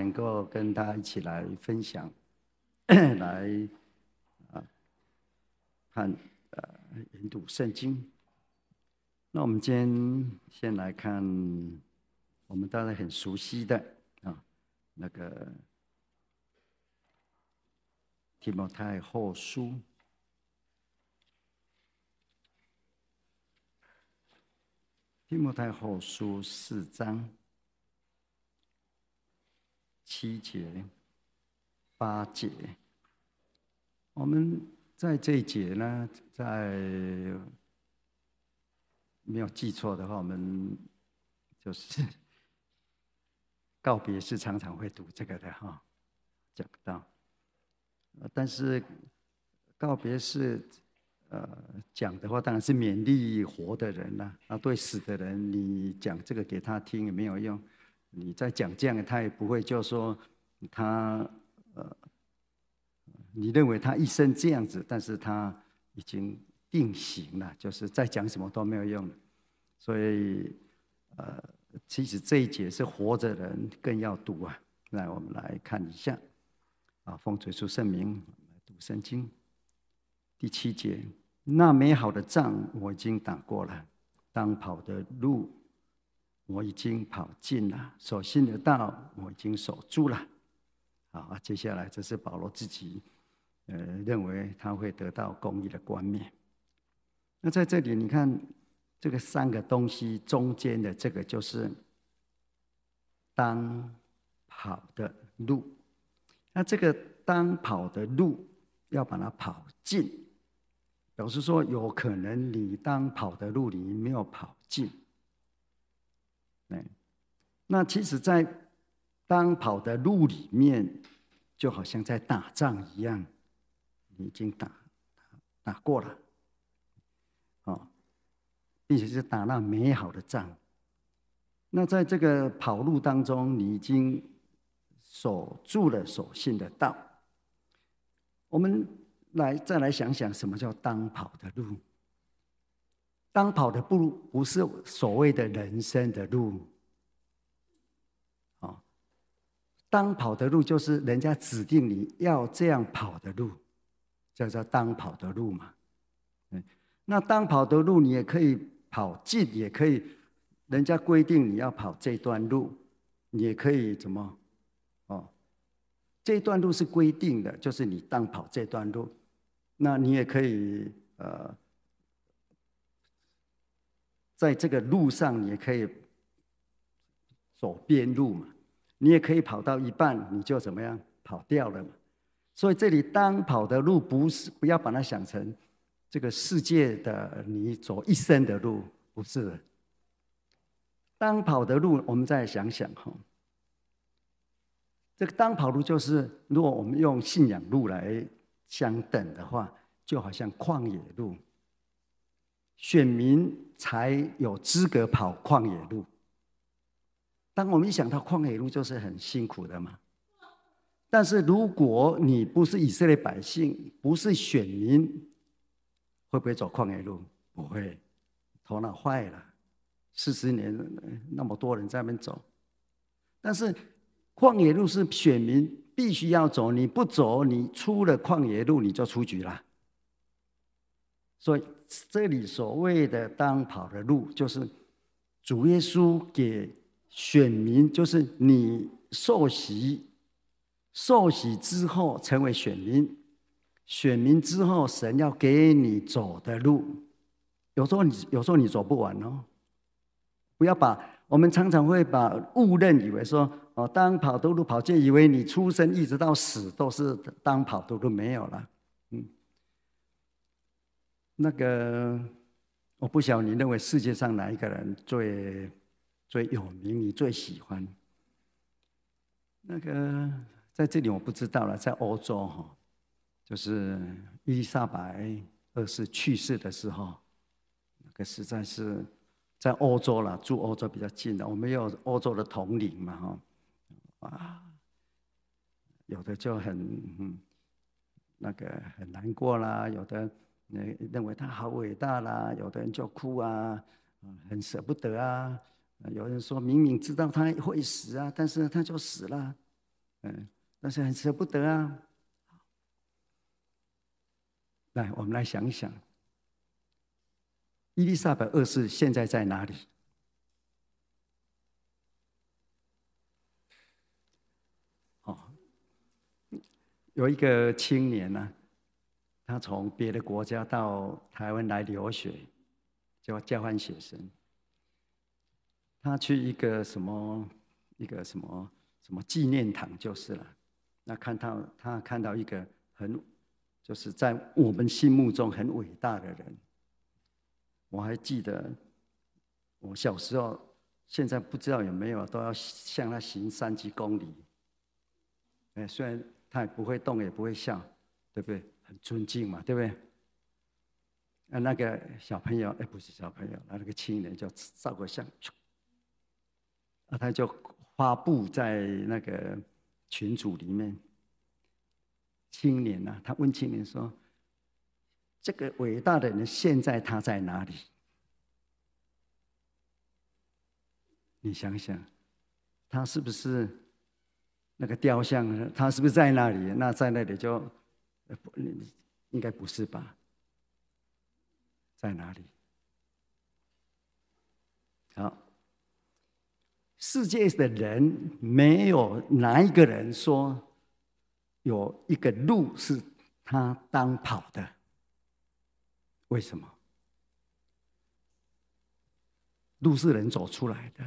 能够跟大家一起来分享，来啊看呃研读圣经。那我们今天先来看我们大家很熟悉的啊那个提摩太后书。提摩太后书四章七节八节，我们在这一节呢，在没有记错的话，我们就是告别是常常会读这个的哈，讲到，但是告别是。呃，讲的话当然是勉励活的人了。啊，对死的人，你讲这个给他听也没有用。你再讲这样，他也不会就说他呃，你认为他一生这样子，但是他已经定型了，就是再讲什么都没有用了。所以呃，其实这一节是活着人更要读啊。来，我们来看一下啊，奉主耶稣圣名读圣经第七节。那美好的仗我已经打过了，当跑的路我已经跑尽了，所信的道我已经守住了。好，接下来这是保罗自己，呃，认为他会得到公义的冠冕。那在这里你看，这个三个东西中间的这个就是当跑的路。那这个当跑的路要把它跑尽。表示说，有可能你当跑的路你没有跑尽。那其实，在当跑的路里面，就好像在打仗一样，你已经打打过了，哦，并且是打那美好的仗。那在这个跑路当中，你已经守住了所信的道。我们。来，再来想想什么叫当跑的路？当跑的路不是所谓的人生的路，哦，当跑的路就是人家指定你要这样跑的路，叫做当跑的路嘛。那当跑的路你也可以跑尽，也可以人家规定你要跑这段路，你也可以怎么？哦，这段路是规定的，就是你当跑这段路。那你也可以呃，在这个路上，你也可以走边路嘛。你也可以跑到一半，你就怎么样跑掉了嘛。所以这里当跑的路不是，不要把它想成这个世界的你走一生的路，不是。当跑的路，我们再想想哈，这个当跑路就是，如果我们用信仰路来。相等的话，就好像旷野路，选民才有资格跑旷野路。当我们一想到旷野路，就是很辛苦的嘛。但是如果你不是以色列百姓，不是选民，会不会走旷野路？不会，头脑坏了。四十年那么多人在那边走，但是旷野路是选民。必须要走，你不走，你出了旷野路，你就出局了。所以这里所谓的当跑的路，就是主耶稣给选民，就是你受洗，受洗之后成为选民，选民之后神要给你走的路。有时候你有时候你走不完哦，不要把。我们常常会把误认以为说，哦，当跑的路跑尽，以为你出生一直到死都是当跑的路没有了。那个我不晓得你认为世界上哪一个人最最有名，你最喜欢？那个在这里我不知道了，在欧洲哈，就是伊丽莎白二世去世的时候，那个实在是。在欧洲了，住欧洲比较近的，我们有欧洲的统领嘛，哈，啊，有的就很，那个很难过啦，有的认为他好伟大啦，有的人就哭啊，很舍不得啊，有人说明明知道他会死啊，但是他就死了，嗯，但是很舍不得啊。来，我们来想一想，伊丽莎白二世现在在哪里？哦，有一个青年呢、他从别的国家到台湾来留学，叫交换学生。他去一个什么一个什么什么纪念堂就是了。那看到他看到一个很。就是在我们心目中很伟大的人，我还记得我小时候，现在不知道有没有都要向他行三级公礼。哎，虽然他也不会动，也不会笑，对不对？很尊敬嘛，对不对？那那个小朋友，哎，不是小朋友，那那个青年就照个相，啊，他就发布在那个群组里面。青年呐、啊，他问青年说：“这个伟大的人现在他在哪里？你想想，他是不是那个雕像？他是不是在那里？那在那里就，不，应该不是吧？在哪里？好，世界的人没有哪一个人说。”有一个路是他当跑的，为什么？路是人走出来的，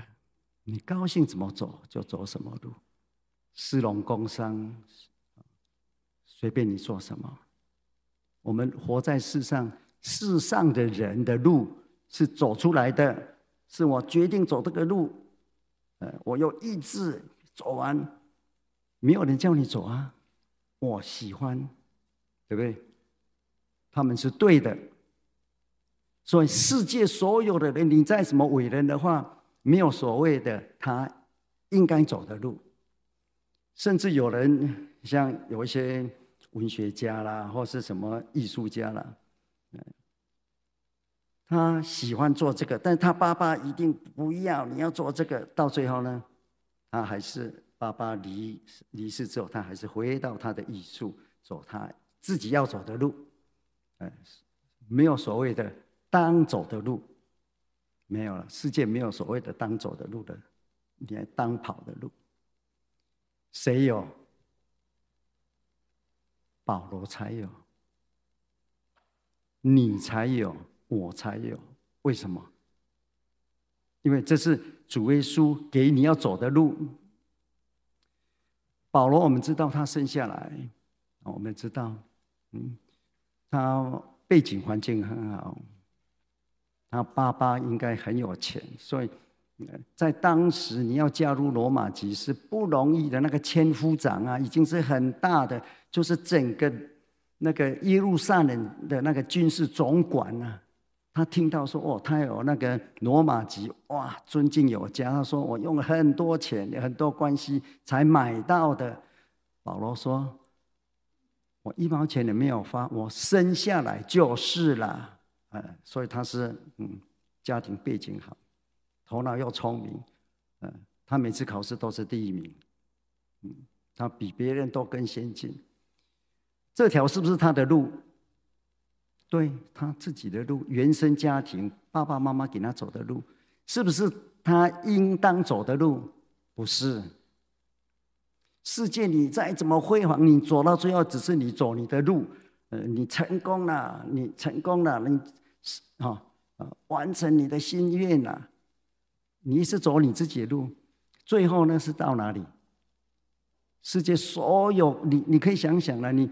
你高兴怎么走就走什么路，私农工商，随便你做什么。我们活在世上，世上的人的路是走出来的，是我决定走这个路，呃，我有意志走完，没有人叫你走啊。我喜欢，对不对？他们是对的，所以世界所有的人，你再什么伟人的话，没有所谓的他应该走的路。甚至有人像有一些文学家啦，或是什么艺术家啦，嗯他喜欢做这个，但是他爸爸一定不要你要做这个，到最后呢，他还是。爸爸离离世之后，他还是回到他的艺术，走他自己要走的路。没有所谓的当走的路，没有了。世界没有所谓的当走的路的，连当跑的路，谁有？保罗才有，你才有，我才有。为什么？因为这是主耶稣给你要走的路。保罗，我们知道他生下来，我们知道，嗯，他背景环境很好，他爸爸应该很有钱，所以在当时你要加入罗马籍是不容易的。那个千夫长啊，已经是很大的，就是整个那个耶路撒冷的那个军事总管啊。他听到说哦，他有那个罗马籍，哇，尊敬有加。他说我用了很多钱，很多关系才买到的。保罗说，我一毛钱也没有花，我生下来就是了。嗯，所以他是嗯，家庭背景好，头脑又聪明，嗯，他每次考试都是第一名，嗯，他比别人都更先进。这条是不是他的路？对他自己的路，原生家庭，爸爸妈妈给他走的路，是不是他应当走的路？不是。世界你再怎么辉煌，你走到最后只是你走你的路，呃，你成功了，你成功了，你啊啊，完成你的心愿了，你是走你自己的路，最后呢是到哪里？世界所有你你可以想想了，你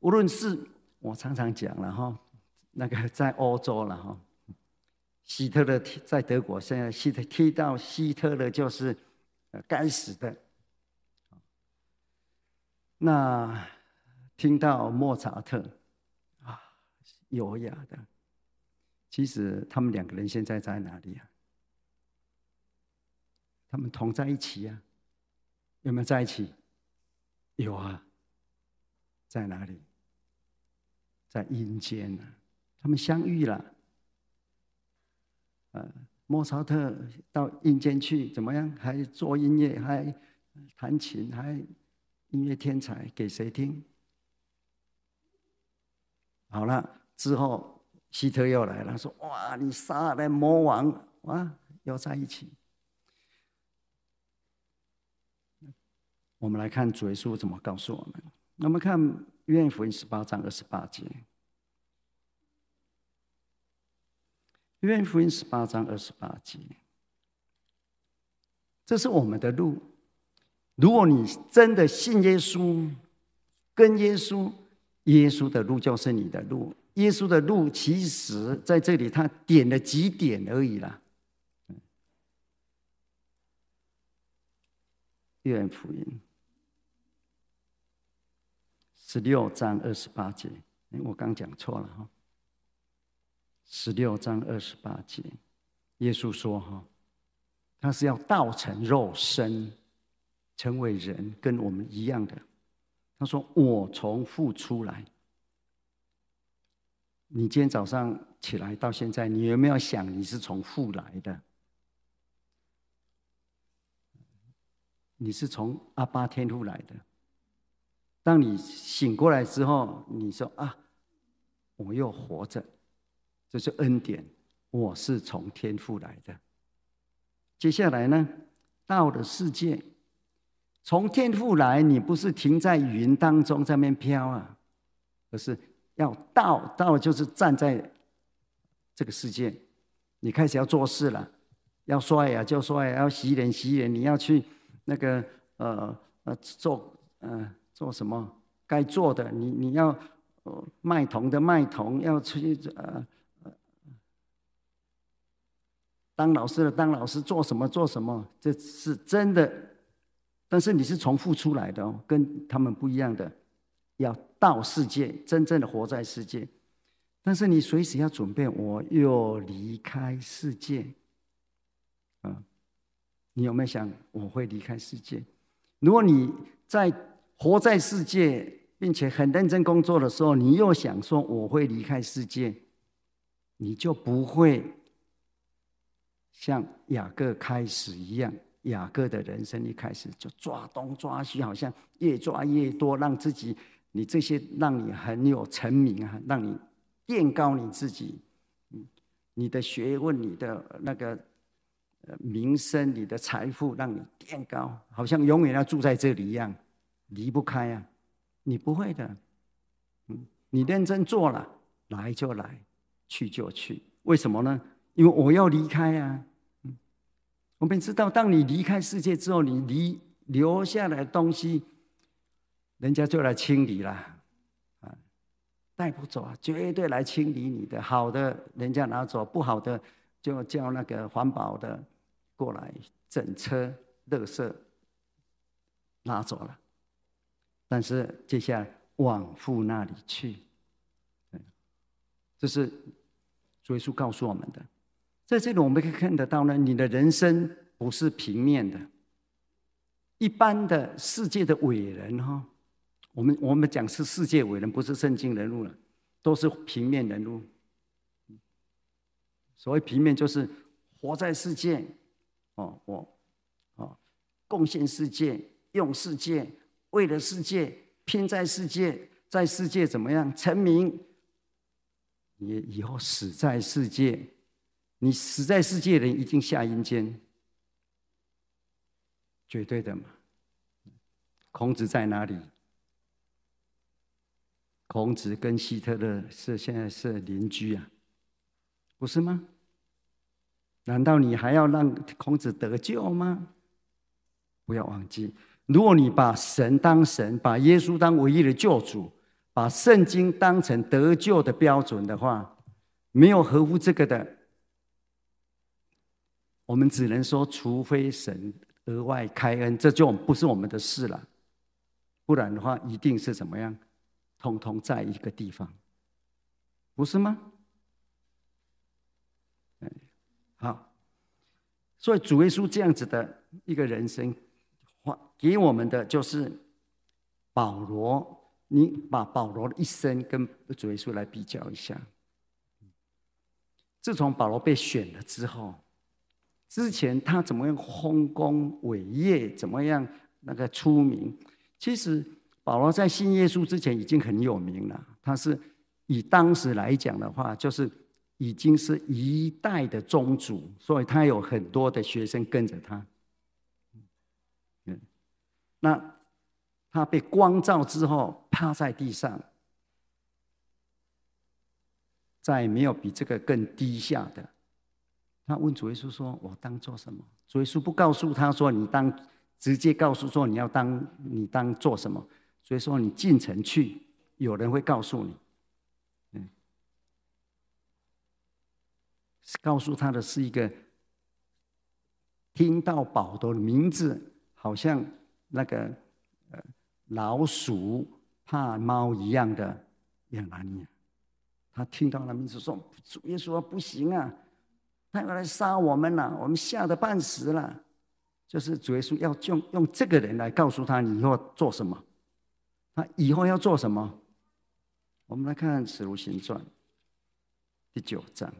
无论是我常常讲了哈。那个在欧洲了哈，希特勒在德国，现在希特提到希特勒就是该死的。那听到莫扎特啊，优雅的，其实他们两个人现在在哪里啊？他们同在一起啊？有没有在一起？有啊，在哪里？在阴间呢？他们相遇了，呃，莫扎特到阴间去怎么样？还做音乐，还弹琴，还音乐天才给谁听？好了，之后希特又来了，说：“哇，你杀了魔王，哇，又在一起。”我们来看主耶稣怎么告诉我们。我们看约翰福音十八章二十八节。约翰福音十八章二十八节，这是我们的路。如果你真的信耶稣，跟耶稣，耶稣的路就是你的路。耶稣的路其实在这里，他点了几点而已啦。约翰福音十六章二十八节，我刚讲错了哈。十六章二十八节，耶稣说：“哈，他是要道成肉身，成为人，跟我们一样的。他说：‘我从父出来。’你今天早上起来到现在，你有没有想你是从父来的？你是从阿爸天父来的。当你醒过来之后，你说：‘啊，我又活着。’”这是恩典，我是从天父来的。接下来呢，到了世界，从天父来，你不是停在云当中上面飘啊，而是要到，到就是站在这个世界，你开始要做事了，要刷牙就刷牙，要洗脸洗脸，你要去那个呃呃做呃做什么该做的，你你要卖铜的卖铜，要去呃。当老师的当老师，做什么做什么，这是真的。但是你是从父出来的哦，跟他们不一样的，要到世界，真正的活在世界。但是你随时要准备，我又离开世界。嗯，你有没有想我会离开世界？如果你在活在世界，并且很认真工作的时候，你又想说我会离开世界，你就不会。像雅各开始一样，雅各的人生一开始就抓东抓西，好像越抓越多，让自己你这些让你很有成名啊，让你垫高你自己，你的学问、你的那个名声、你的财富，让你垫高，好像永远要住在这里一样，离不开啊！你不会的，嗯，你认真做了，来就来，去就去，为什么呢？因为我要离开啊！我们知道，当你离开世界之后，你离留下来的东西，人家就来清理了，啊，带不走啊，绝对来清理你的。好的，人家拿走；不好的，就叫那个环保的过来整车垃圾拿走了。但是接下来往父那里去，这是主耶稣告诉我们的。在这里，我们可以看得到呢，你的人生不是平面的。一般的世界的伟人哈，我们我们讲是世界伟人，不是圣经人物了，都是平面人物。所谓平面，就是活在世界，哦，我，哦，贡献世界，用世界，为了世界，拼在世界，在世界怎么样成名，也以后死在世界。你死在世界的人，一定下阴间，绝对的嘛。孔子在哪里？孔子跟希特勒是现在是邻居啊，不是吗？难道你还要让孔子得救吗？不要忘记，如果你把神当神，把耶稣当唯一的救主，把圣经当成得救的标准的话，没有合乎这个的。我们只能说，除非神额外开恩，这就不是我们的事了。不然的话，一定是怎么样，通通在一个地方，不是吗？好，所以主耶稣这样子的一个人生，给我们的就是保罗。你把保罗的一生跟主耶稣来比较一下。自从保罗被选了之后。之前他怎么样丰功伟业，怎么样那个出名？其实保罗在信耶稣之前已经很有名了，他是以当时来讲的话，就是已经是一代的宗主，所以他有很多的学生跟着他。那他被光照之后，趴在地上，再没有比这个更低下的。他问主耶稣说：“我当做什么？”主耶稣不告诉他说：“你当直接告诉说你要当你当做什么？”所以说你进城去，有人会告诉你。嗯，告诉他的是一个听到宝的名字，好像那个呃老鼠怕猫一样的亚拿尼亚。他听到那名字说：“主耶稣不行啊！”他要来杀我们了，我们吓得半死了。就是主耶稣要用用这个人来告诉他，以后做什么？他以后要做什么？我们来看《使徒行传》第九章，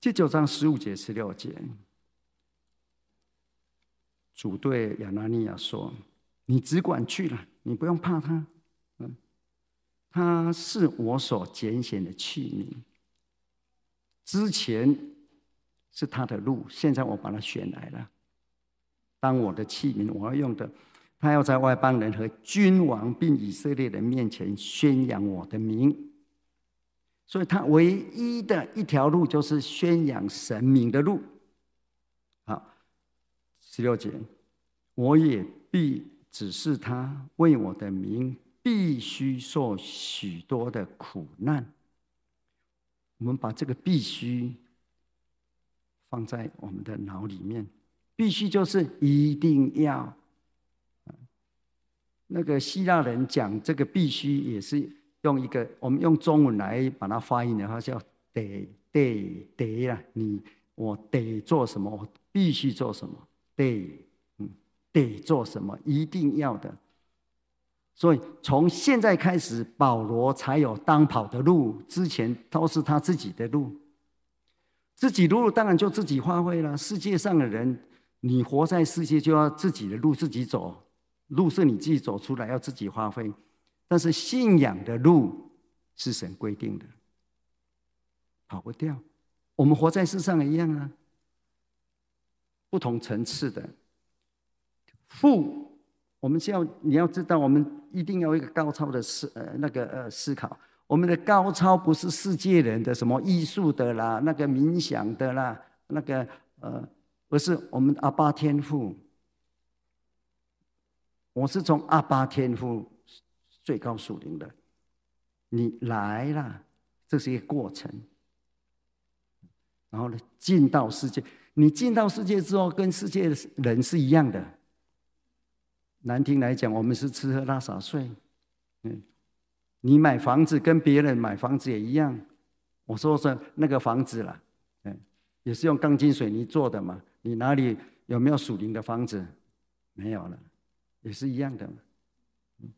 第九章十五节、十六节，主对亚拿尼亚说：“你只管去了，你不用怕他。嗯，他是我所拣选的器皿。”之前是他的路，现在我把他选来了，当我的器皿，我要用的。他要在外邦人和君王并以色列人面前宣扬我的名，所以他唯一的一条路就是宣扬神名的路。好，十六节，我也必指示他为我的名必须受许多的苦难。我们把这个必须放在我们的脑里面，必须就是一定要。那个希腊人讲这个必须也是用一个，我们用中文来把它发音的话叫得得得呀，你我得做什么，我必须做什么，得嗯得做什么，一定要的。所以从现在开始，保罗才有当跑的路，之前都是他自己的路。自己路当然就自己发挥了。世界上的人，你活在世界就要自己的路自己走，路是你自己走出来要自己发挥。但是信仰的路是神规定的，跑不掉。我们活在世上一样啊，不同层次的富。我们需要你要知道，我们一定要一个高超的思呃那个呃思考。我们的高超不是世界人的什么艺术的啦，那个冥想的啦，那个呃，而是我们阿巴天赋。我是从阿巴天赋最高属灵的，你来了，这是一个过程。然后呢，进到世界，你进到世界之后，跟世界人是一样的。难听来讲，我们是吃喝拉撒睡。嗯，你买房子跟别人买房子也一样。我说说那个房子了，嗯，也是用钢筋水泥做的嘛。你哪里有没有属灵的房子？没有了，也是一样的。嗯，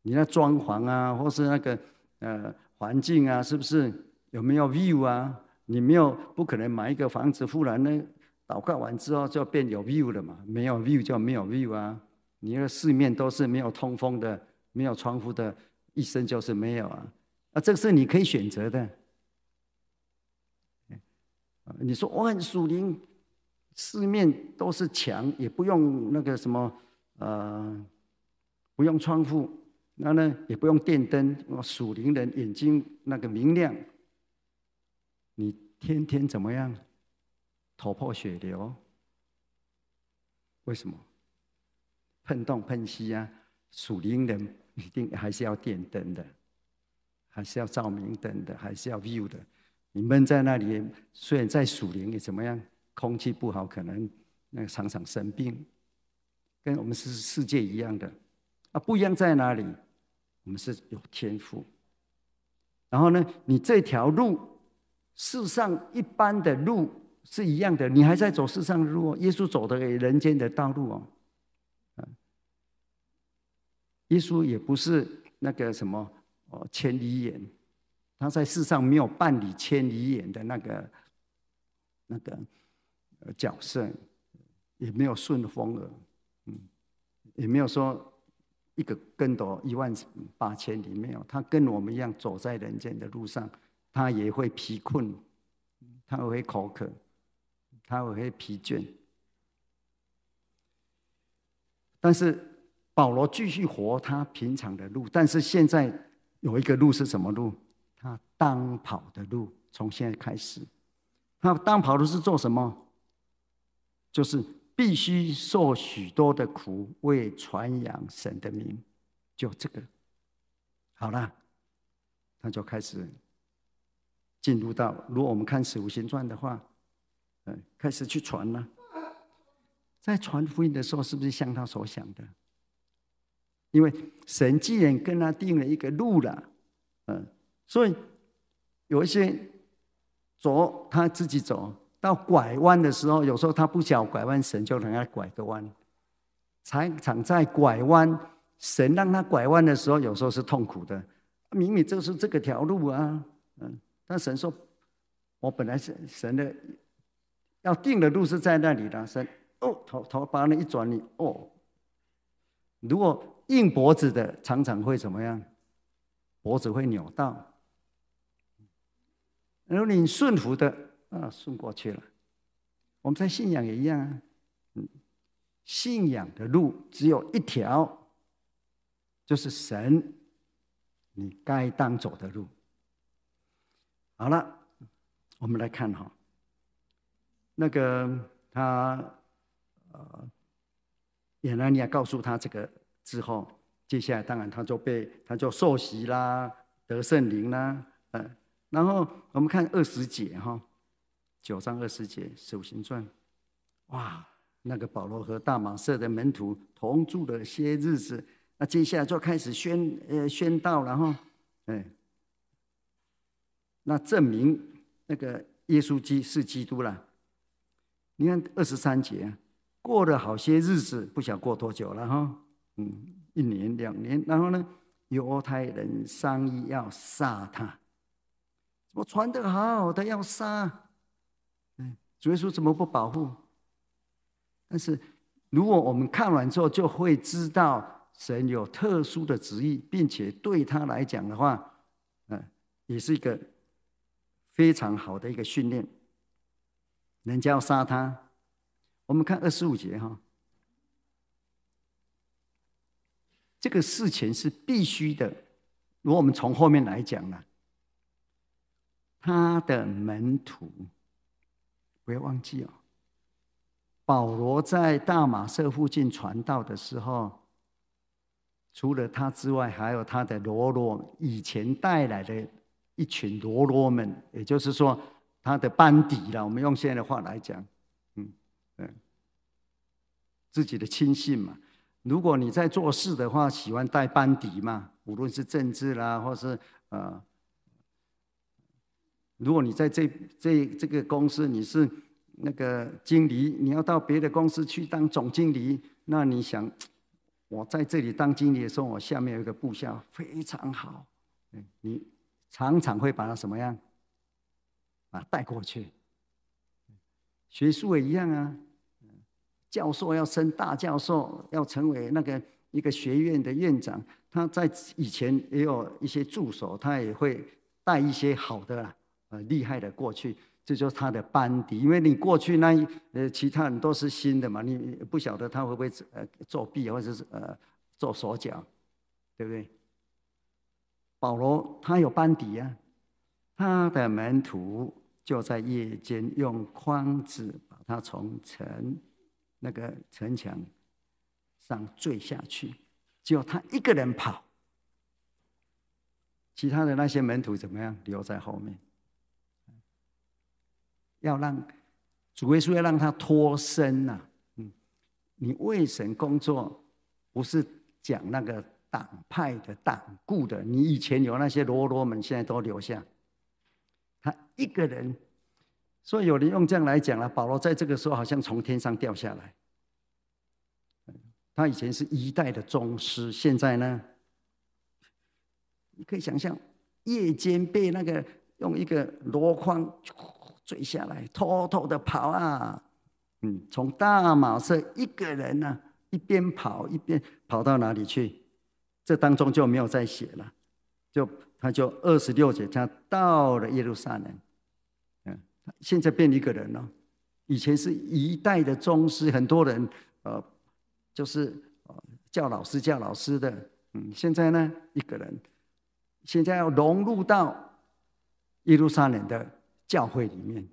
你那装潢啊，或是那个呃环境啊，是不是有没有 view 啊？你没有，不可能买一个房子，忽然呢祷告完之后就变有 view 了嘛？没有 view 就没有 view 啊。你的四面都是没有通风的，没有窗户的，一生就是没有啊！啊，这个是你可以选择的。你说我很属灵，四面都是墙，也不用那个什么，呃，不用窗户，那呢也不用电灯，我属灵人眼睛那个明亮。你天天怎么样？头破血流？为什么？碰东碰西啊，属灵人一定还是要点灯的，还是要照明灯的，还是要 view 的。你闷在那里，虽然在属灵也怎么样，空气不好，可能那个常常生病，跟我们是世界一样的啊，不一样在哪里？我们是有天赋。然后呢，你这条路，世上一般的路是一样的，你还在走世上的路，耶稣走的人间的道路哦。耶稣也不是那个什么哦，千里眼，他在世上没有办理千里眼的那个那个角色，也没有顺风耳，嗯，也没有说一个跟斗一万八千里，没有。他跟我们一样走在人间的路上，他也会疲困，他会口渴，他也会疲倦。但是保罗继续活他平常的路，但是现在有一个路是什么路？他当跑的路，从现在开始，他当跑的是做什么？就是。必须受许多的苦，为传扬神的名，就这个好了，他就开始进入到，如果我们看《使徒行传》的话，嗯，开始去传了。在传福音的时候，是不是像他所想的？因为神既然跟他定了一个路了，嗯，所以有一些走，他自己走。到拐弯的时候，有时候他不想拐弯，神就让他拐个弯。常常在拐弯，神让他拐弯的时候，有时候是痛苦的。明明就是这个条路啊，嗯，但神说：“我本来是神的，要定的路是在那里的。”神哦，头头把那一转，你哦，如果硬脖子的，常常会怎么样？脖子会扭到。如果你顺服的。啊，顺过去了。我们在信仰也一样啊，嗯，信仰的路只有一条，就是神，你该当走的路。好了，我们来看哈，那个他呃，亚拿尼亚告诉他这个之后，接下来当然他就被他就受洗啦，得圣灵啦，嗯，然后我们看二十节哈。九章二十节《手行传》，哇，那个保罗和大马色的门徒同住了些日子，那接下来就开始宣呃宣道，然后，哎，那证明那个耶稣基是基督了。你看二十三节，过了好些日子，不晓过多久了哈，嗯，一年两年，然后呢，犹太人商议要杀他，我传得好，他要杀。嗯主耶稣怎么不保护？但是，如果我们看完之后，就会知道神有特殊的旨意，并且对他来讲的话，嗯，也是一个非常好的一个训练。人家要杀他，我们看二十五节哈，这个事情是必须的。如果我们从后面来讲呢，他的门徒。不要忘记哦，保罗在大马色附近传道的时候，除了他之外，还有他的罗罗，以前带来的一群喽啰们，也就是说他的班底了。我们用现在的话来讲，嗯嗯，自己的亲信嘛。如果你在做事的话，喜欢带班底嘛，无论是政治啦，或是呃。如果你在这这这个公司你是那个经理，你要到别的公司去当总经理，那你想，我在这里当经理的时候，我下面有一个部下非常好，你常常会把他什么样，啊带过去。学术也一样啊，教授要升大教授，要成为那个一个学院的院长，他在以前也有一些助手，他也会带一些好的啦。呃，厉害的过去，这就是他的班底。因为你过去那一呃，其他人都是新的嘛，你不晓得他会不会呃作弊，或者是呃做手脚，对不对？保罗他有班底啊，他的门徒就在夜间用筐子把他从城那个城墙上坠下去，只有他一个人跑，其他的那些门徒怎么样？留在后面。要让主耶稣要让他脱身呐，嗯，你为神工作，不是讲那个党派的党固的，你以前有那些罗罗们，现在都留下。他一个人，所以有人用这样来讲了，保罗在这个时候好像从天上掉下来。他以前是一代的宗师，现在呢，你可以想象，夜间被那个用一个箩筐。坠下来，偷偷的跑啊！嗯，从大马色一个人呢、一边跑一边跑到哪里去？这当中就没有再写了，就他就二十六节，他到了耶路撒冷，嗯，现在变一个人了。以前是一代的宗师，很多人呃，就是叫老师叫老师的，嗯，现在呢一个人，现在要融入到耶路撒冷的教会里面，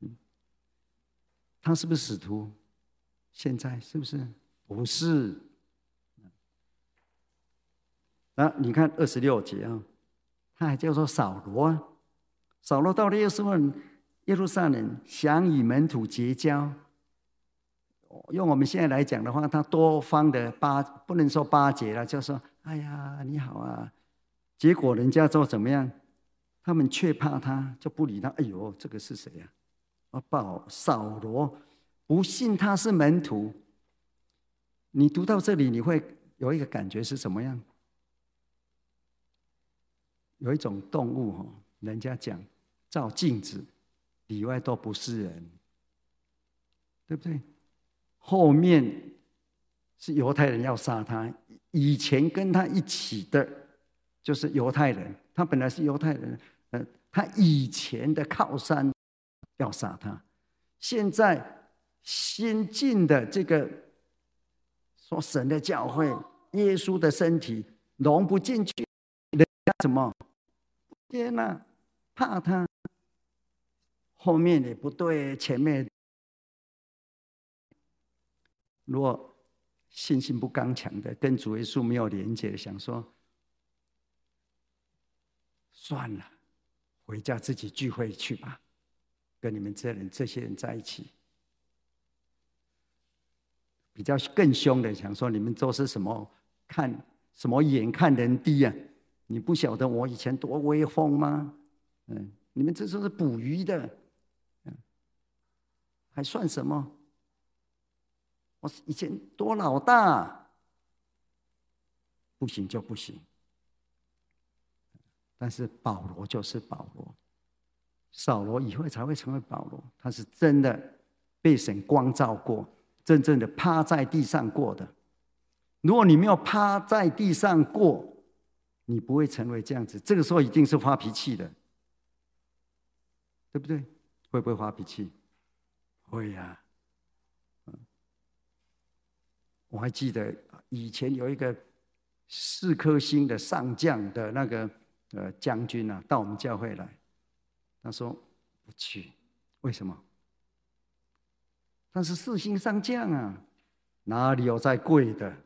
嗯，他是不是使徒？现在是不是？不是。那你看二十六节啊，他还叫做扫罗啊，扫罗到了耶稣问耶路撒冷，想与门徒结交。用我们现在来讲的话，他多方的巴不能说巴结了，就说：“哎呀，你好啊。”结果人家就怎么样？他们却怕他，就不理他。哎呦，这个是谁呀？啊，报扫罗，不信他是门徒。你读到这里，你会有一个感觉是什么样？有一种动物哈，人家讲照镜子，里外都不是人，对不对？后面是犹太人要杀他，以前跟他一起的，就是犹太人，他本来是犹太人，呃，他以前的靠山要杀他，现在新进的这个说神的教会，耶稣的身体融不进去，人家怎么？天哪，怕他，后面也不对，前面如果信心不刚强的，跟主耶稣没有连接，想说算了，回家自己聚会去吧，跟你们这人这些人在一起，比较更凶的，想说你们都是什么看什么眼看人低啊？你不晓得我以前多威风吗？嗯，你们这都是捕鱼的，嗯，还算什么？我以前多老大，不行就不行。但是保罗就是保罗，扫罗以后才会成为保罗。他是真的被神光照过，真正的趴在地上过的。如果你没有趴在地上过，你不会成为这样子，这个时候一定是发脾气的，对不对？会不会发脾气？会呀。我还记得以前有一个四颗星的上将的那个呃将军啊，到我们教会来，他说不去，为什么？他是四星上将啊，哪里有再贵的？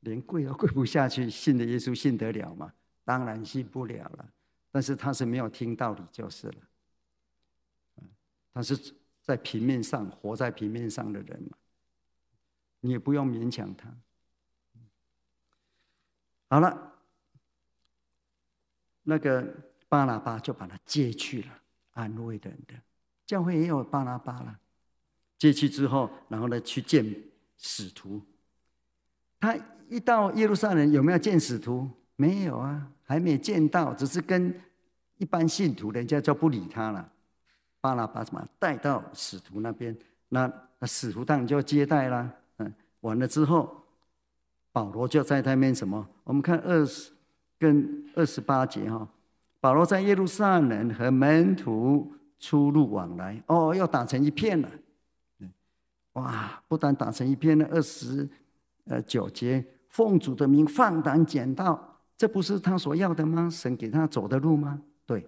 连跪都跪不下去，信的耶稣信得了吗？当然信不了了。但是他是没有听道理就是了。他是在平面上活在平面上的人嘛，你也不用勉强他。好了，那个巴拿巴就把他接去了，安慰人的教会也有巴拿巴了。接去之后，然后呢去见使徒，他。一到耶路撒冷，有没有见使徒？没有啊，还没见到，只是跟一般信徒，人家就不理他了。巴拿巴什么带到使徒那边，那那使徒当然就接待啦。嗯，完了之后，保罗就在那边什么？我们看二十跟二十八节哈，保罗在耶路撒冷和门徒出入往来，哦，要打成一片了。哇，不但打成一片了，二十呃九节。奉主的名放胆讲道，这不是他所要的吗？神给他走的路吗？对，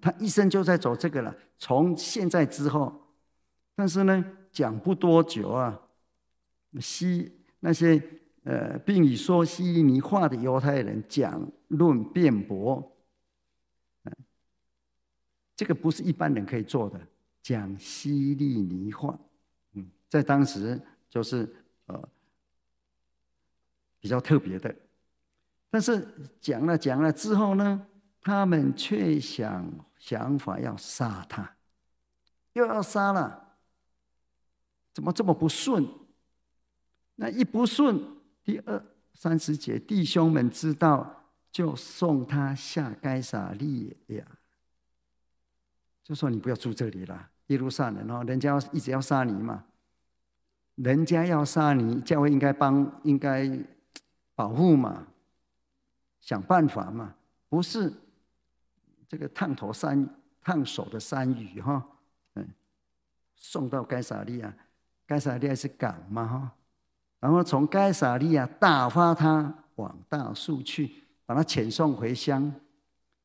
他一生就在走这个了。从现在之后，但是呢，讲不多久啊，西那些呃，并以说希利尼话的犹太人讲论辩驳，这个不是一般人可以做的。讲希利尼话，嗯，在当时就是呃。比较特别的，但是讲了讲了之后呢，他们却想想法要杀他，又要杀了，怎么这么不顺？那一不顺，第二三十节，弟兄们知道，就送他下该撒利亚，就说你不要住这里了，耶路撒冷哦，人家要一直要杀你嘛。人家要杀你，教会应该帮，应该保护嘛，想办法嘛，不是这个烫头山烫手的山芋哈，嗯，送到该撒利亚，该撒利亚是港嘛哈，然后从该撒利亚打发他往大树去，把他遣送回乡，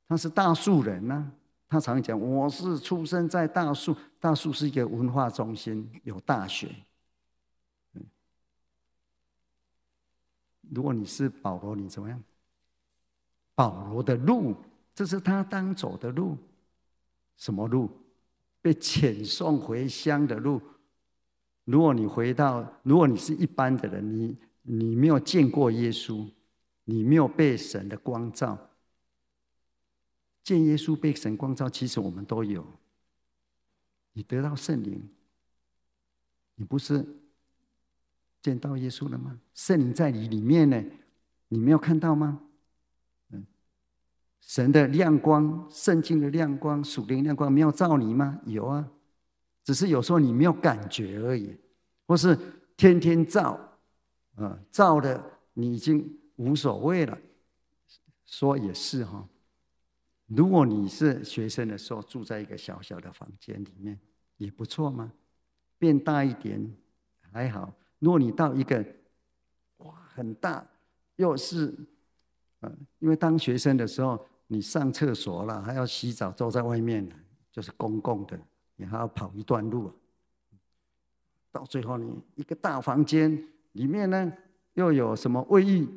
他是大树人呢、啊。他常讲：“我是出生在大树，大树是一个文化中心，有大学。”如果你是保罗，你怎么样？保罗的路，这是他当走的路，什么路？被遣送回乡的路。如果你回到，如果你是一般的人，你你没有见过耶稣，你没有被神的光照。见耶稣被神光照，其实我们都有。你得到圣灵，你不是见到耶稣了吗？圣灵在你里面呢，你没有看到吗？嗯，神的亮光、圣经的亮光、属灵亮光没有照你吗？有啊，只是有时候你没有感觉而已，或是天天照，啊，照的你已经无所谓了。说也是哈。如果你是学生的时候住在一个小小的房间里面，也不错嘛。变大一点还好。如果你到一个哇很大，又是呃，因为当学生的时候，你上厕所了还要洗澡，坐在外面就是公共的，你还要跑一段路。到最后你一个大房间里面呢，又有什么卫浴？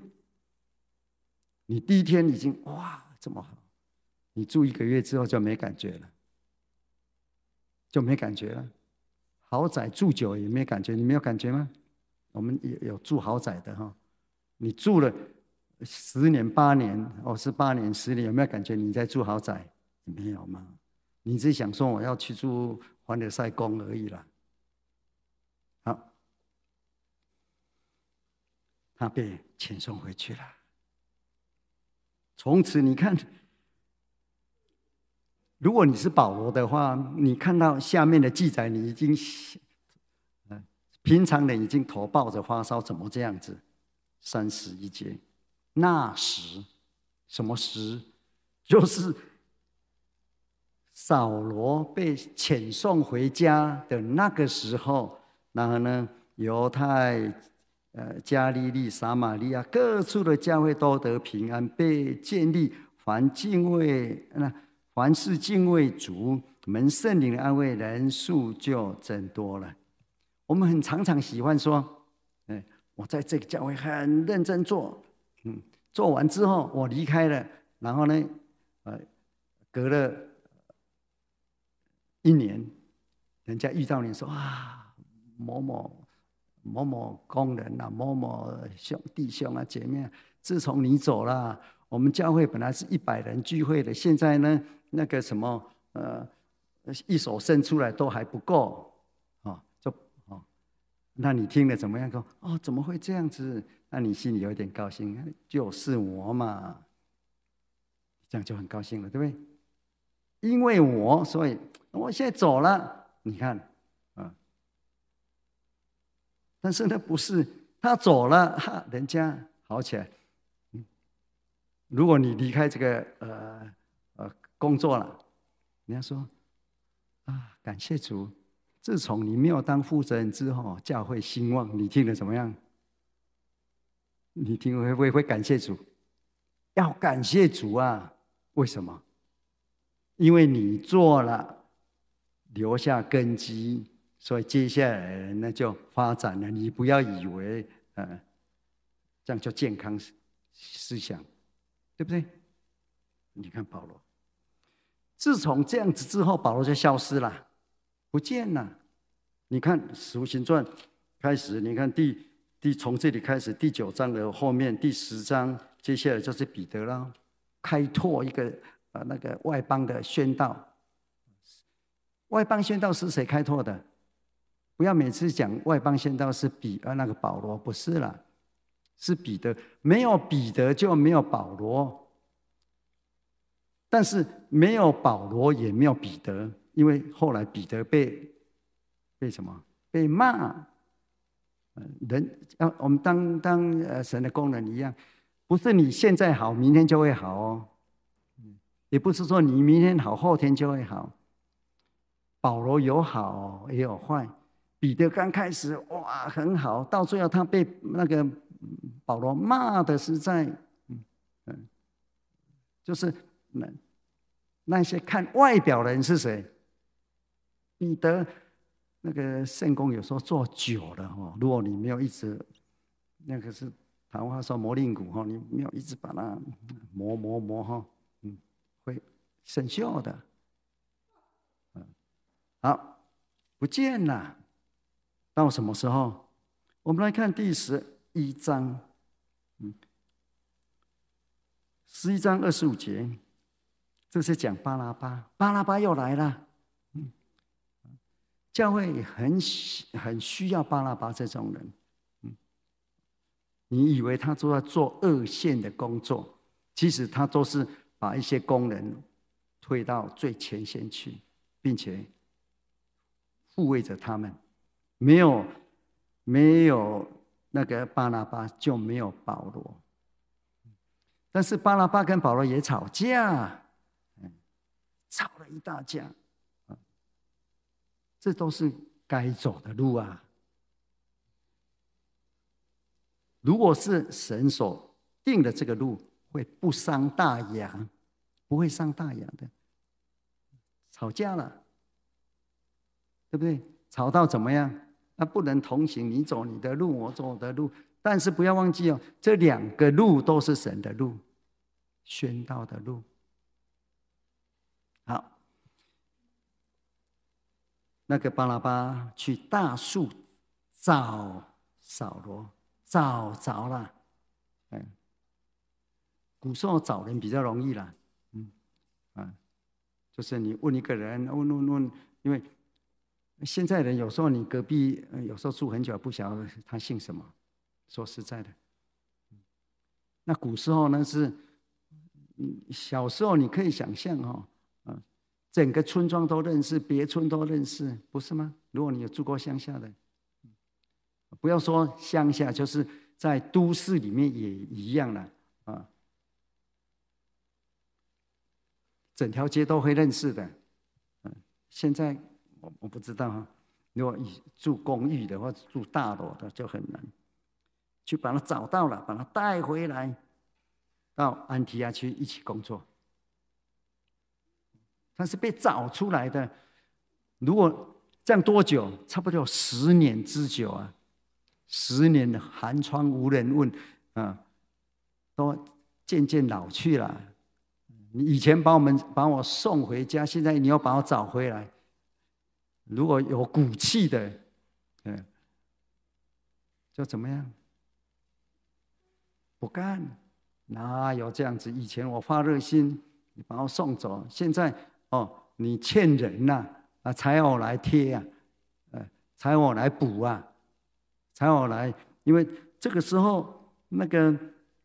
你第一天已经哇这么好。你住一个月之后就没感觉了，就没感觉了。豪宅住久也没感觉，你没有感觉吗？我们有有住豪宅的哈，你住了十年八年哦，是八年十年，有没有感觉你在住豪宅？没有吗？你只想说我要去住凡尔赛宫而已啦。好，他被遣送回去了。从此你看。如果你是保罗的话，你看到下面的记载，你已经，平常人已经头抱着发烧，怎么这样子？三十一节，那时，什么时？就是扫罗被遣送回家的那个时候。然后呢，犹太、呃加利利、撒玛利亚各处的教会都得平安，被建立，凡敬畏那。凡是敬畏主、蒙圣灵的安慰，人数就增多了。我们很常常喜欢说：“哎，我在这个教会很认真做，嗯，做完之后我离开了，然后呢，呃，隔了一年，人家遇到你说啊，某某某某工人啊，某某兄弟兄啊姐妹，自从你走了，我们教会本来是一百人聚会的，现在呢？”那个什么，呃，一手伸出来都还不够，那你听了怎么样？说哦，怎么会这样子？那你心里有点高兴，就是我嘛，这样就很高兴了，对不对？因为我，所以我现在走了。你看，啊，但是呢，不是他走了，哈，人家好起来。嗯，如果你离开这个，呃。工作了，人家说啊，感谢主，自从你没有当负责人之后，教会兴旺。你听了怎么样？你听会不会会感谢主？要感谢主啊！为什么？因为你做了，留下根基，所以接下来那就发展了。你不要以为，嗯，这样就健康思想，对不对？你看保罗。自从这样子之后，保罗就消失了，不见了。你看《使徒行传》开始，你看第第从这里开始第九章的后面第十章，接下来就是彼得了，开拓一个呃那个外邦的宣道。外邦宣道是谁开拓的？不要每次讲外邦宣道是彼呃那个保罗，不是啦，是彼得。没有彼得就没有保罗。但是没有保罗，也没有彼得，因为后来彼得被被什么？被骂，人啊我们当当呃神的工人一样，不是你现在好，明天就会好哦。也不是说你明天好，后天就会好。保罗有好也有坏，彼得刚开始哇很好，到最后他被那个保罗骂的是在，嗯嗯，就是那那些看外表的人是谁？彼得那个圣工有时候做久了哦，如果你没有一直那个是谈话说磨令骨哈，你没有一直把它磨磨磨哈，嗯，会生锈的。好，不见了。到什么时候？我们来看第十一章，嗯，十一章二十五节，这是讲巴拉巴，巴拉巴又来了。教会很很需要巴拉巴这种人。嗯，你以为他都在做二线的工作，其实他都是把一些工人推到最前线去，并且。护卫着他们，没有没有那个巴拿巴就没有保罗。但是巴拿巴跟保罗也吵架，吵了一大架，这都是该走的路啊。如果是神所定的这个路，会不伤大雅，不会伤大雅的。吵架了。对不对？吵到怎么样？那不能同行，你走你的路，我走我的路。但是不要忘记哦，这两个路都是神的路，宣道的路。好，那个巴拉巴去大树找扫罗，找着了。嗯，古时候找人比较容易了。嗯，啊，就是你问一个人，问问问，因为。现在人有时候你隔壁有时候住很久不晓得他姓什么，说实在的，那古时候呢是，小时候你可以想象哦，整个村庄都认识，别村都认识，不是吗？如果你有住过乡下的，不要说乡下，就是在都市里面也一样了啊，整条街都会认识的，嗯，现在。我我不知道哈，如果住公寓的话，住大楼的就很难，去把他找到了，把他带回来，到安提亚去一起工作。他是被找出来的，如果这样多久？差不多有十年之久啊，十年的寒窗无人问啊，都渐渐老去了。你以前把我们把我送回家，现在你要把我找回来。如果有骨气的，嗯，就怎么样？不干，哪有这样子？以前我发热心，你把我送走，现在哦，你欠人呐，啊，才我来贴啊，呃，才我来补啊，才我来，因为这个时候那个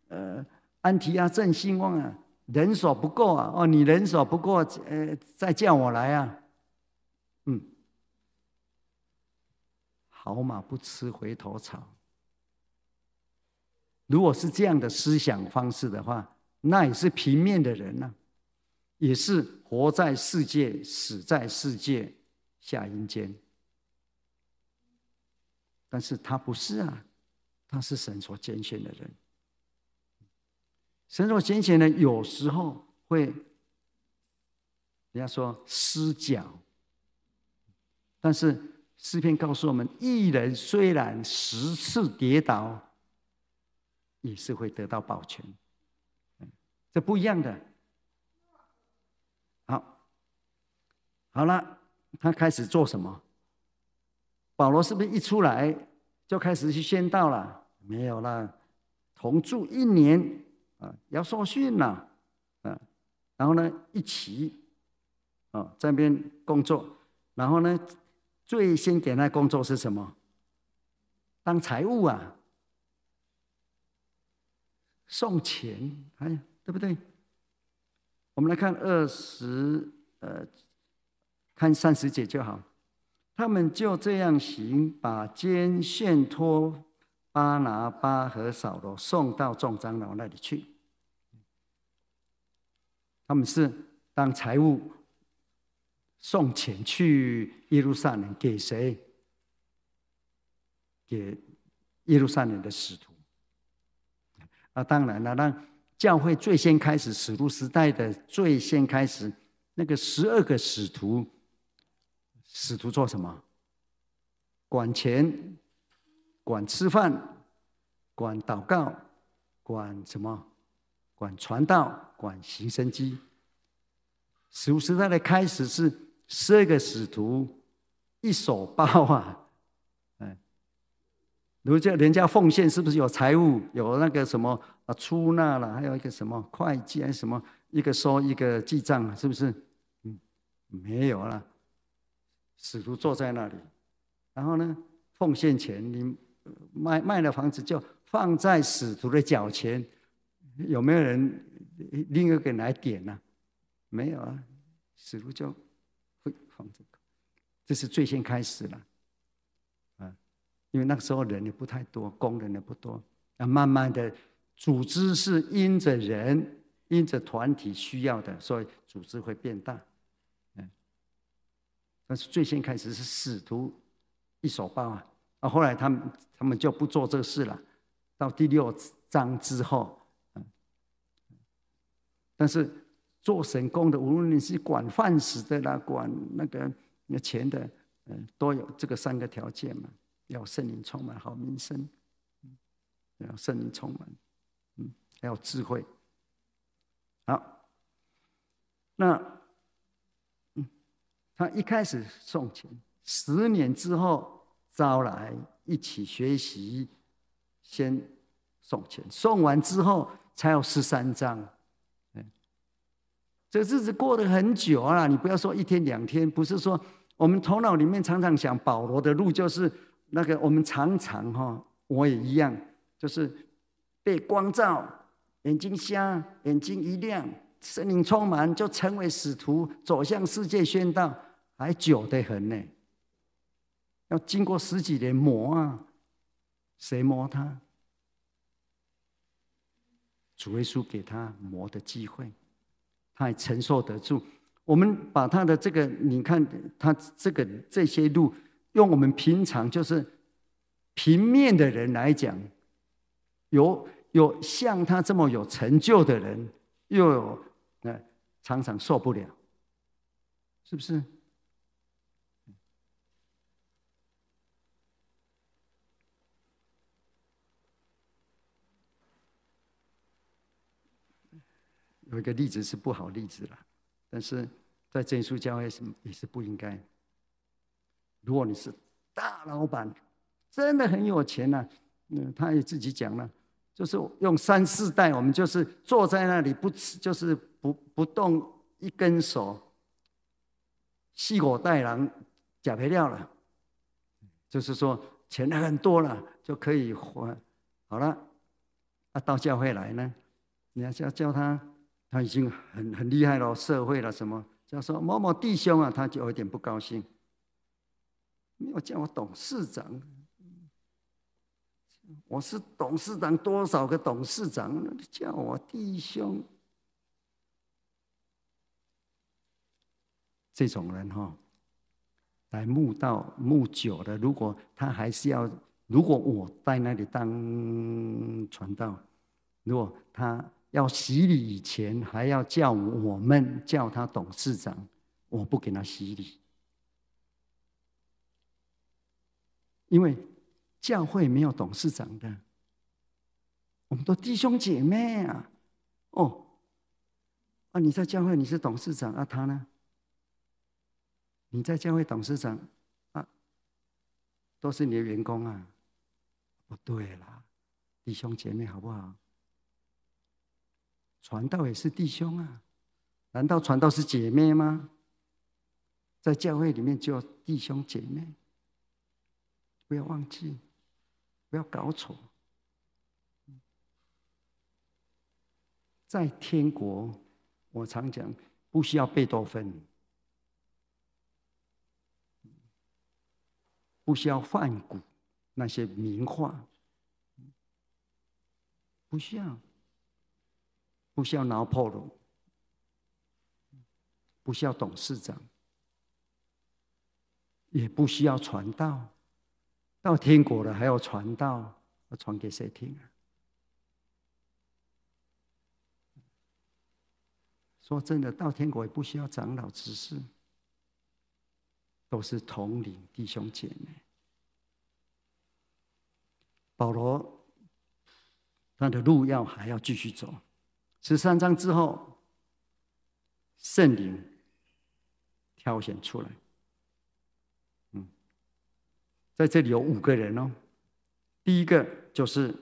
呃，安提阿正兴旺啊，人手不够啊，哦，你人手不够，呃，再叫我来啊，嗯。好马不吃回头草。如果是这样的思想方式的话，那也是平面的人呢、啊，也是活在世界，死在世界下阴间。但是他不是啊，他是神所拣选的人。神所拣选的有时候会，人家说失脚，但是。诗篇告诉我们：一人虽然十次跌倒，也是会得到保全。这不一样的。好了，他开始做什么？保罗是不是一出来就开始去宣道了？没有了，同住一年啊，要受训了啊，然后呢，一起啊，这边工作，然后呢。最先给他工作是什么？当财务啊，送钱，哎，对不对？我们来看二十，呃，看三十节就好。他们就这样行，把肩献托巴拿巴和扫罗送到众长老那里去。他们是当财物送钱去耶路撒冷给谁？给耶路撒冷的使徒。啊，当然了，让教会最先开始使徒时代的最先开始那个十二个使徒，使徒做什么？管钱，管吃饭，管祷告，管什么？管传道，管行神迹。使徒时代的开始是十二个使徒一手包啊，嗯，如果人家奉献，是不是有财务，有那个什么啊出纳了，还有一个什么会计还是什么，一个收一个记账，是不是？嗯，没有了，使徒坐在那里。然后呢，奉献钱，你卖卖了房子就放在使徒的脚前，有没有人另一个人来点呢？没有啊，使徒就会放这个，这是最先开始了，啊，因为那个时候人也不太多，工人也不多，啊，慢慢的组织是因着人，因着团体需要的，所以组织会变大，但是最先开始是使徒。一手包啊！啊，后来他们他们就不做这个事了。到第六章之后，嗯，但是做神工的，无论你是管饭食的啦，管那个那钱的，嗯，都有这个三个条件嘛：要圣灵充满，好名声，要圣灵充满，嗯，还有智慧。好，那，他一开始送钱。十年之后，招来一起学习，先送钱，送完之后才有十三章。这日子过得很久啊！你不要说一天两天，不是说我们头脑里面常常想保罗的路就是那个，我们常常哈，我也一样，就是被光照，眼睛瞎，眼睛一亮，圣灵充满，就成为使徒，走向世界宣道，还久得很呢。要经过十几年磨啊，谁磨他？主耶稣给他磨的机会，他还承受得住。我们把他的这个，你看他这个这些路，用我们平常就是平面的人来讲，有有像他这么有成就的人，又有那常常受不了，是不是？有一个例子是不好例子了，但是在真耶稣教会是也是不应该。如果你是大老板，真的很有钱呢，嗯，他也自己讲了，就是用三四代，我们就是坐在那里不吃，就是不不动一根手，四五代人假赔掉了，就是说钱很多了就可以还。好了，那到教会来呢，你要叫叫他。他已经很很厉害了，社会了什么？叫说某某弟兄啊，他就有点不高兴。没有叫我董事长，我是董事长，多少个董事长？叫我弟兄，这种人哈，来墓道墓久了，如果他还是要，如果我在那里当传道，如果他。要洗礼以前，还要叫我们叫他董事长，我不给他洗礼，因为教会没有董事长的，我们都弟兄姐妹啊。哦，啊，你在教会你是董事长啊，他呢？你在教会董事长啊，都是你的员工啊。不对啦，弟兄姐妹好不好？传道也是弟兄啊，难道传道是姐妹吗？在教会里面就弟兄姐妹，不要忘记，不要搞错。在天国，我常讲，不需要贝多芬，不需要梵谷那些名画，不需要，不需要拿破仑，不需要董事长，也不需要传道，到天国了还要传道，要传给谁听啊？说真的，到天国也不需要长老指示，都是同龄弟兄姐妹。保罗他的路要还要继续走，十三章之后，圣灵挑选出来。在这里有五个人哦，第一个就是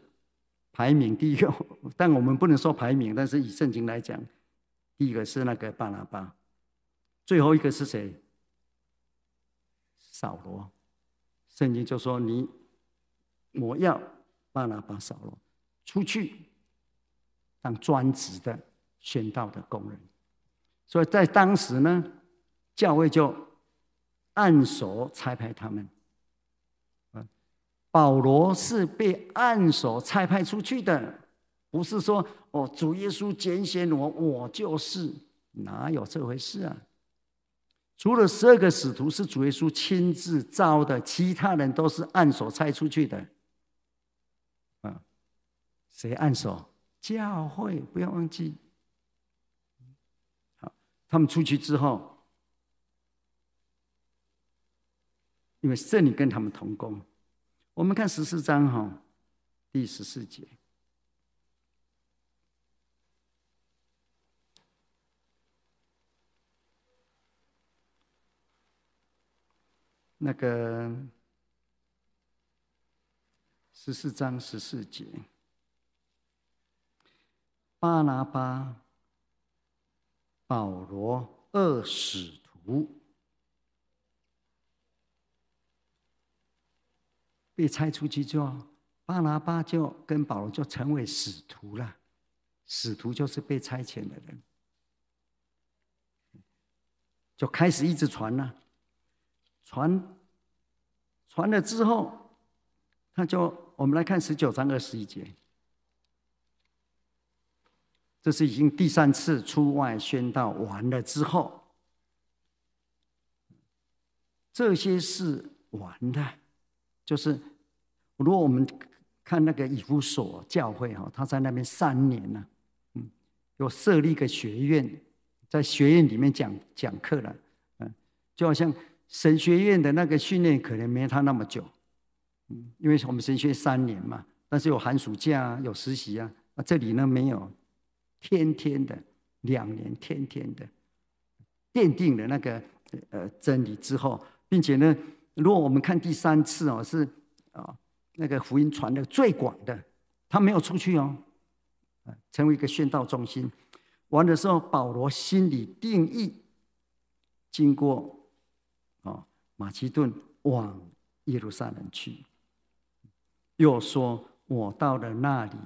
排名第一个，但我们不能说排名，但是以圣经来讲。第一个是那个巴拿巴，最后一个是谁？扫罗。圣经就说：“你，我要巴拿巴、扫罗出去当专职的宣道的工人。”所以在当时呢，教会就按手差派他们。保罗是被按手差派出去的。不是说哦，主耶稣拣选我，我就是，哪有这回事啊？除了十二个使徒是主耶稣亲自召的，其他人都是按手差出去的。啊，谁按手？教会，不要忘记。好，他们出去之后，因为圣灵跟他们同工。我们看十四章哈，第十四节。那个十四章十四节，巴拿巴、保罗二使徒被差出去之后，巴拿巴就跟保罗就成为使徒了。使徒就是被差遣的人，就开始一直传了。传传了之后，他就我们来看十九章二十一节，这是已经第三次出外宣道完了之后，这些事完了，就是如果我们看那个以弗所教会哈，他在那边三年呢，嗯，有设立一个学院，在学院里面讲讲课了，嗯，就好像。神学院的那个训练可能没他那么久，嗯，因为我们神学三年嘛，但是有寒暑假啊，有实习啊。那，这里呢没有，天天的两年，天天的奠定了那个呃真理之后，并且呢，如果我们看第三次哦，是啊那个福音传的最广的，他没有出去哦，成为一个宣道中心。完的时候，保罗心里定义，经过。啊，马其顿往耶路撒冷去，又说：“我到了那里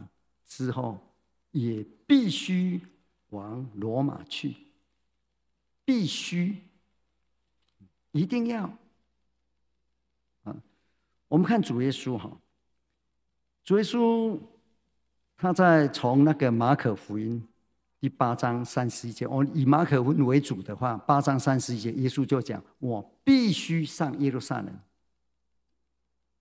之后，也必须往罗马去，必须，一定要。”我们看主耶稣哈，主耶稣他在从那个马可福音。第八章三十一节，我以马可福音为主的话，八章三十一节，耶稣就讲：“我必须上耶路撒冷，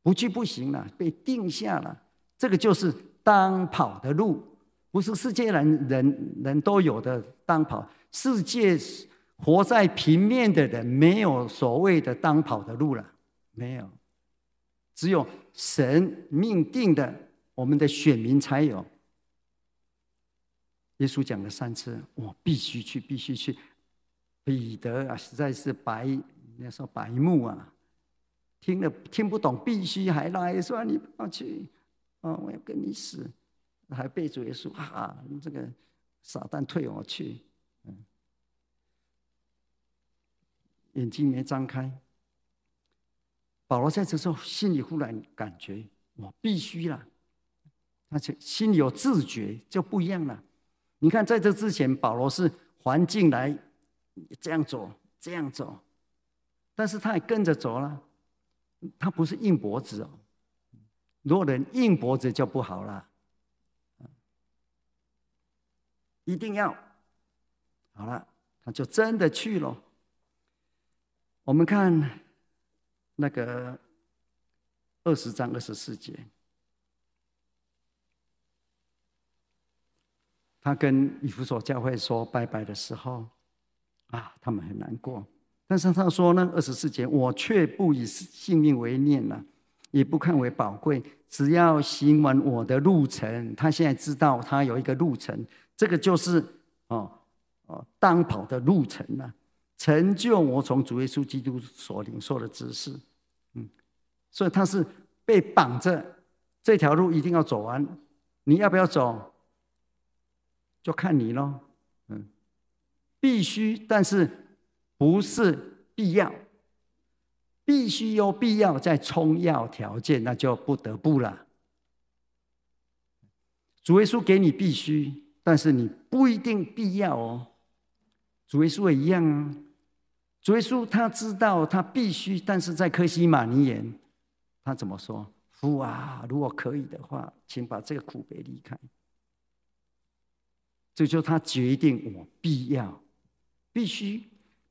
不去不行了，被定下了。这个就是当跑的路，不是世界人人人都有的当跑。世界活在平面的人，没有所谓的当跑的路了，没有，只有神命定的，我们的选民才有。”耶稣讲了三次，我必须去，必须去。彼得啊，实在是白，那时候白目啊，听了听不懂，必须还来说你不要去，哦，我要跟你死，还背主耶稣啊，这个撒旦退我去，嗯，眼睛没张开。保罗在这时候心里忽然感觉，我必须了，而且心里有自觉就不一样了。你看，在这之前，保罗是环境来这样走，这样走，但是他也跟着走了。他不是硬脖子哦。如果人硬脖子就不好了，一定要好了，他就真的去了。我们看那个二十章二十四节，他跟以弗所教会说拜拜的时候，啊，他们很难过。但是他说呢，二十四节，我却不以性命为念了，也不看为宝贵，只要行完我的路程。他现在知道他有一个路程，这个就是哦哦当跑的路程了。成就我从主耶稣基督所领受的知识，嗯，所以他是被绑着，这条路一定要走完，你要不要走？就看你喽，嗯，必须，但是不是必要，必须有必要再充要条件，那就不得不了。主耶稣给你必须，但是你不一定必要哦。主耶稣也一样啊。主耶稣他知道他必须，但是在科西马尼园，他怎么说？父啊，如果可以的话，请把这个苦杯离开。这就他决定，我必要，必须，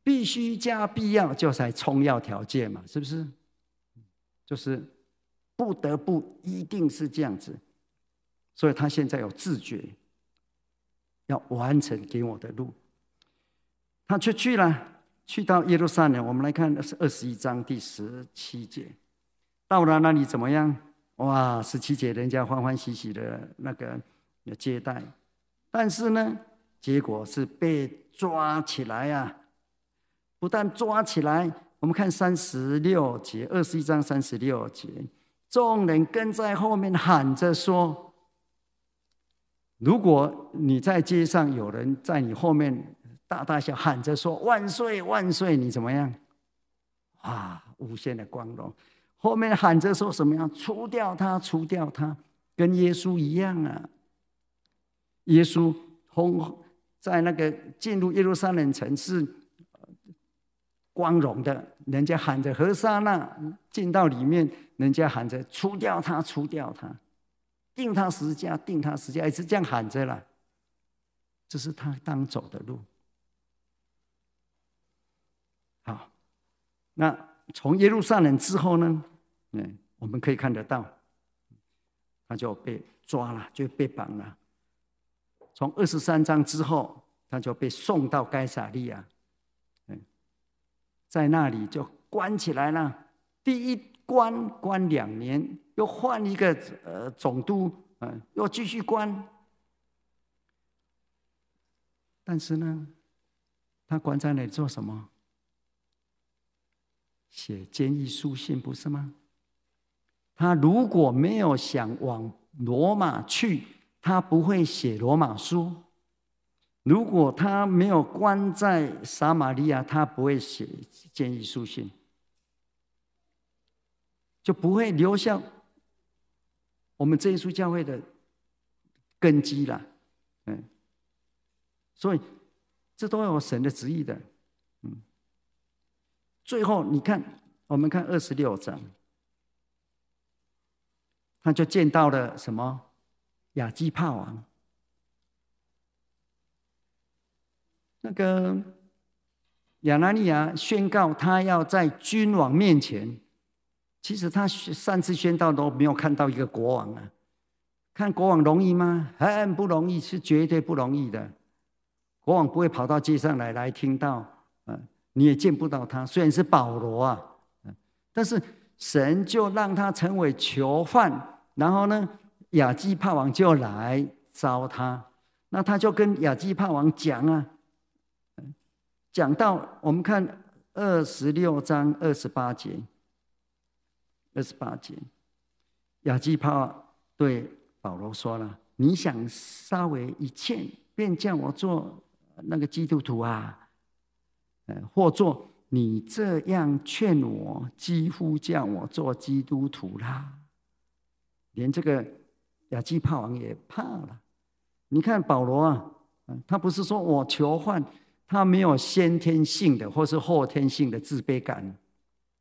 必须加必要，就才充要条件嘛，是不是？就是不得不，一定是这样子。所以他现在有自觉，要完成给我的路，他却去了。去到耶路撒冷，我们来看二十一章第十七节，到了那里怎么样？哇，十七节人家欢欢喜喜的那个接待，但是呢，结果是被抓起来呀、啊！不但抓起来，我们看三十六节，二十一章三十六节，众人跟在后面喊着说：“如果你在街上有人在你后面。”大大小喊着说：“万岁万岁！”你怎么样？啊，无限的光荣。后面喊着说什么样？除掉他，除掉他，跟耶稣一样啊！耶稣轰在那个进入耶路撒冷城是光荣的，人家喊着和散那，进到里面，人家喊着除掉他，除掉他，定他十字架，钉他十字架，一直这样喊着了。这是他当走的路。那从耶路撒冷之后呢？嗯，我们可以看得到，他就被抓了，就被绑了。从二十三章之后，他就被送到该撒利亚，嗯，在那里就关起来了。第一关关两年，又换一个呃总督，嗯，又继续关。但是呢，他关在那里做什么？写监狱书信不是吗？他如果没有想往罗马去，他不会写罗马书；如果他没有关在撒玛利亚，他不会写监狱书信，就不会留下我们这一书教会的根基了。嗯，所以这都有神的旨意的。最后，你看，我们看二十六章，他就见到了什么？亚基帕王。那个亚拿尼亚宣告他要在君王面前，其实他三次宣道都没有看到一个国王啊。看国王容易吗？很不容易，是绝对不容易的。国王不会跑到街上来来听到，你也见不到他，虽然是保罗啊，但是神就让他成为囚犯，然后呢，亚基帕王就来招他，那他就跟亚基帕王讲啊，讲到我们看二十六章二十八节，二十八节，亚基帕对保罗说了：“你想稍微一劝，便叫我做那个基督徒啊？”呃或做你这样劝我，几乎叫我做基督徒啦。连这个亚基帕王也怕了。你看保罗啊，他不是说我求换，他没有先天性的或是后天性的自卑感，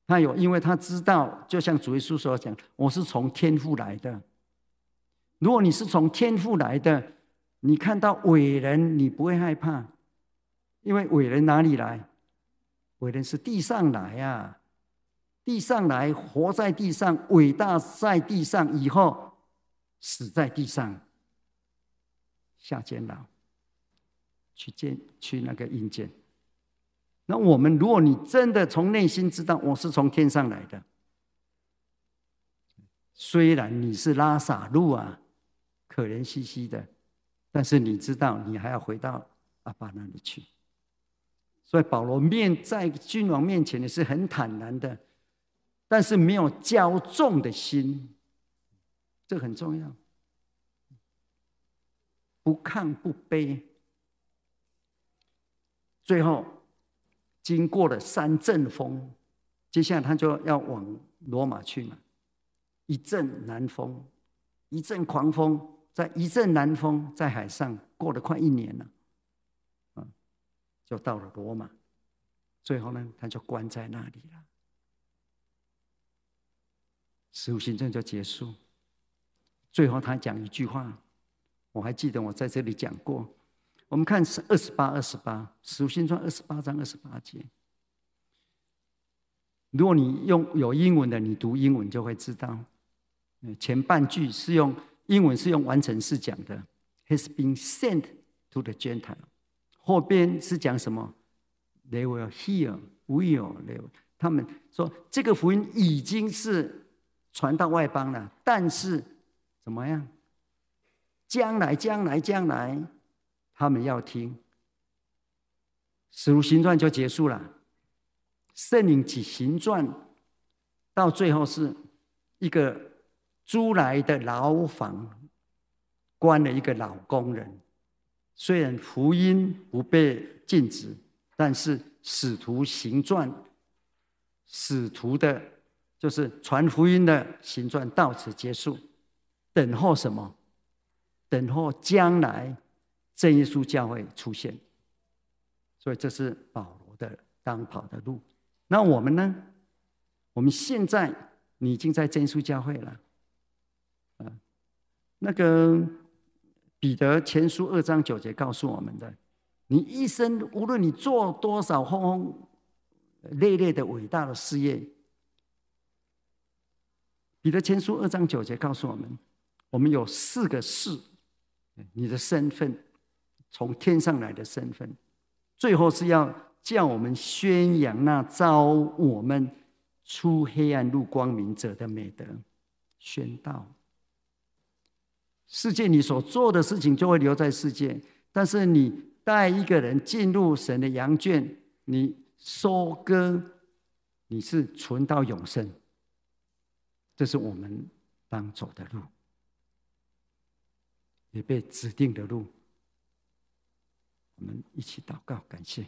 他有，因为他知道，就像主耶稣所讲，我是从天父来的。如果你是从天父来的，你看到伟人，你不会害怕，因为伟人哪里来？伟人是地上来啊，地上来，活在地上，伟大在地上，以后死在地上，下监牢，去见去那个阴间。那我们，如果你真的从内心知道我是从天上来的，虽然你是拉撒路啊，可怜兮兮的，但是你知道你还要回到阿爸那里去。所以保罗面在君王面前也是很坦然的，但是没有骄纵的心，这很重要。不亢不卑，最后。经过了三阵风，接下来他就要往罗马去了。一阵南风，一阵狂风，在一阵南风，在海上过了快一年了，就到了罗马。最后呢，他就关在那里了。使徒行传就结束。最后他讲一句话，我还记得我在这里讲过。我们看是二十八、二十八，《使徒行传》二十八章二十八节。如果你用有英文的，你读英文就会知道，前半句是用英文是用完成式讲的，“has been sent to the Gentile”。后边是讲什么？“They will hear, will they？” 他们说这个福音已经是传到外邦了，但是怎么样？将来，将来，将来。他们要听，《使徒行传》就结束了，《圣灵起行传》到最后是一个租来的牢房，关了一个老工人。虽然福音不被禁止，但是《使徒行传》使徒的，就是传福音的行传到此结束。等候什么？等候将来。正耶稣教会出现，所以这是保罗的当跑的路。那我们呢？我们现在你已经在正耶稣教会了，啊，那个彼得前书二章九节告诉我们的：你一生无论你做多少轰轰烈烈的伟大的事业，彼得前书二章九节告诉我们，我们有四个事，你的身份。从天上来的身份，最后是要叫我们宣扬那召我们出黑暗入光明者的美德，宣道。世界你所做的事情就会留在世界，但是你带一个人进入神的羊圈，你收割，你是存到永生。这是我们当走的路，也被指定的路。我们一起祷告，感谢。